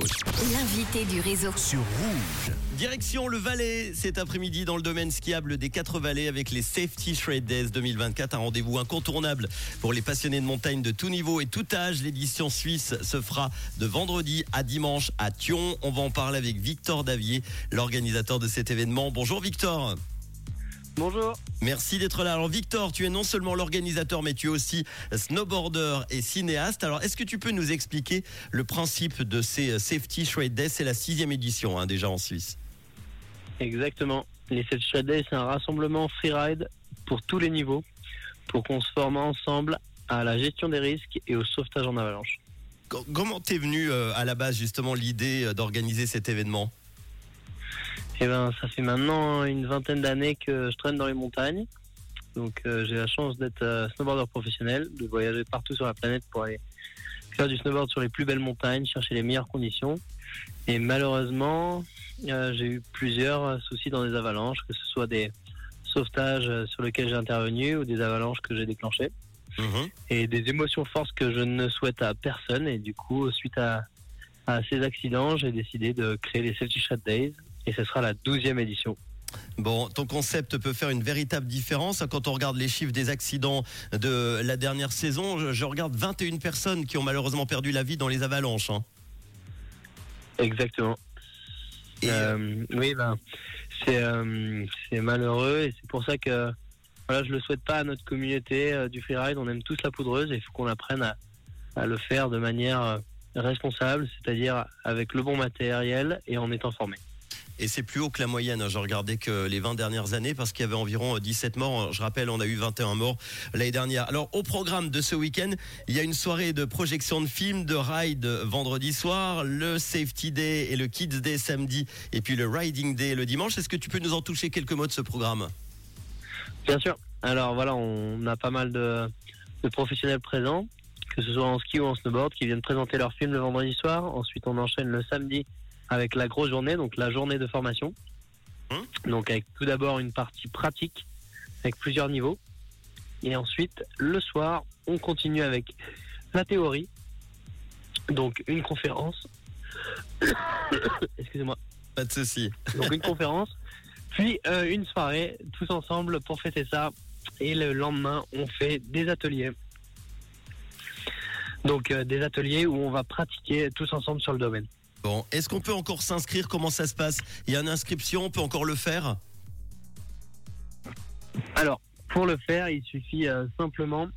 Rouge. L'invité du réseau. Sur Rouge. Direction le Valais cet après-midi dans le domaine skiable des Quatre Vallées avec les Safety Shred Days 2024. Un rendez-vous incontournable pour les passionnés de montagne de tout niveau et tout âge. L'édition suisse se fera de vendredi à dimanche à Thion. On va en parler avec Victor Davier, l'organisateur de cet événement. Bonjour Victor. Bonjour. Merci d'être là. Alors Victor, tu es non seulement l'organisateur, mais tu es aussi snowboarder et cinéaste. Alors est-ce que tu peux nous expliquer le principe de ces Safety Shred Days? C'est la sixième édition hein, déjà en Suisse. Exactement. Les Safety Shred Days, c'est un rassemblement freeride pour tous les niveaux, pour qu'on se forme ensemble à la gestion des risques et au sauvetage en avalanche. Comment t'es venu euh, à la base justement l'idée euh, d'organiser cet événement? Eh ben, ça fait maintenant une vingtaine d'années que je traîne dans les montagnes. Donc, euh, j'ai la chance d'être euh, snowboarder professionnel, de voyager partout sur la planète pour aller faire du snowboard sur les plus belles montagnes, chercher les meilleures conditions. Et malheureusement, euh, j'ai eu plusieurs soucis dans des avalanches, que ce soit des sauvetages sur lesquels j'ai intervenu ou des avalanches que j'ai déclenchées. Mhm. Et des émotions fortes que je ne souhaite à personne. Et du coup, suite à, à ces accidents, j'ai décidé de créer les Safety Shot Days. Et ce sera la douzième édition. Bon, ton concept peut faire une véritable différence. Quand on regarde les chiffres des accidents de la dernière saison, je, je regarde 21 personnes qui ont malheureusement perdu la vie dans les avalanches. hein. Exactement. Et, Euh, oui, ben, c'est euh, malheureux et c'est pour ça que voilà, je le souhaite pas à notre communauté euh, du freeride. On aime tous la poudreuse et il faut qu'on apprenne à, à le faire de manière euh, responsable, c'est-à-dire avec le bon matériel et en étant formé. Et c'est plus haut que la moyenne. hein. Je regardais que les 20 dernières années parce qu'il y avait environ euh, 17 morts. Je rappelle, on a eu 21 morts l'année dernière. Alors, au programme de ce week-end, il y a une soirée de projection de films, de ride vendredi soir, le Safety Day et le Kids Day samedi, et puis le Riding Day le dimanche. Est-ce que tu peux nous en toucher quelques mots de ce programme? Bien sûr. Alors voilà, on a pas mal de, de professionnels présents, que ce soit en ski ou en snowboard, qui viennent présenter leurs films le vendredi soir. Ensuite, on enchaîne le samedi avec la grosse journée, donc la journée de formation. Hum. Donc avec tout d'abord une partie pratique, avec plusieurs niveaux. Et ensuite, le soir, on continue avec la théorie. Donc une conférence. Excusez-moi. Pas de souci. Donc une conférence, puis euh, une soirée tous ensemble pour fêter ça. Et le lendemain, on fait des ateliers. Donc euh, des ateliers où on va pratiquer tous ensemble sur le domaine. Bon, est-ce qu'on peut encore s'inscrire? Comment ça se passe? Il y a une inscription, on peut encore le faire? Alors, pour le faire, il suffit euh, simplement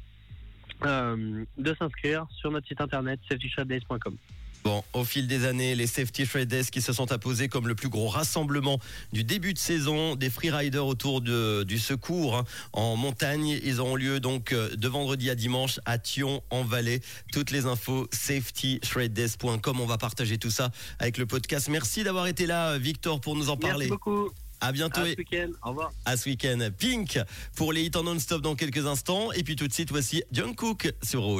euh, de s'inscrire sur notre site internet safetyshotdays.com. Bon, au fil des années, les Safety Shred Days qui se sont imposés comme le plus gros rassemblement du début de saison des freeriders autour de, du secours hein, en montagne. Ils auront lieu donc euh, de vendredi à dimanche à Thion en Valais. Toutes les infos safetyshreddays.com. On va partager tout ça avec le podcast. Merci d'avoir été là, Victor, pour nous en parler. Merci beaucoup. À bientôt À ce week-end. Au revoir. à ce week-end. Pink pour les hits en non-stop dans quelques instants. Et puis tout de suite, voici John Cook sur Rouge.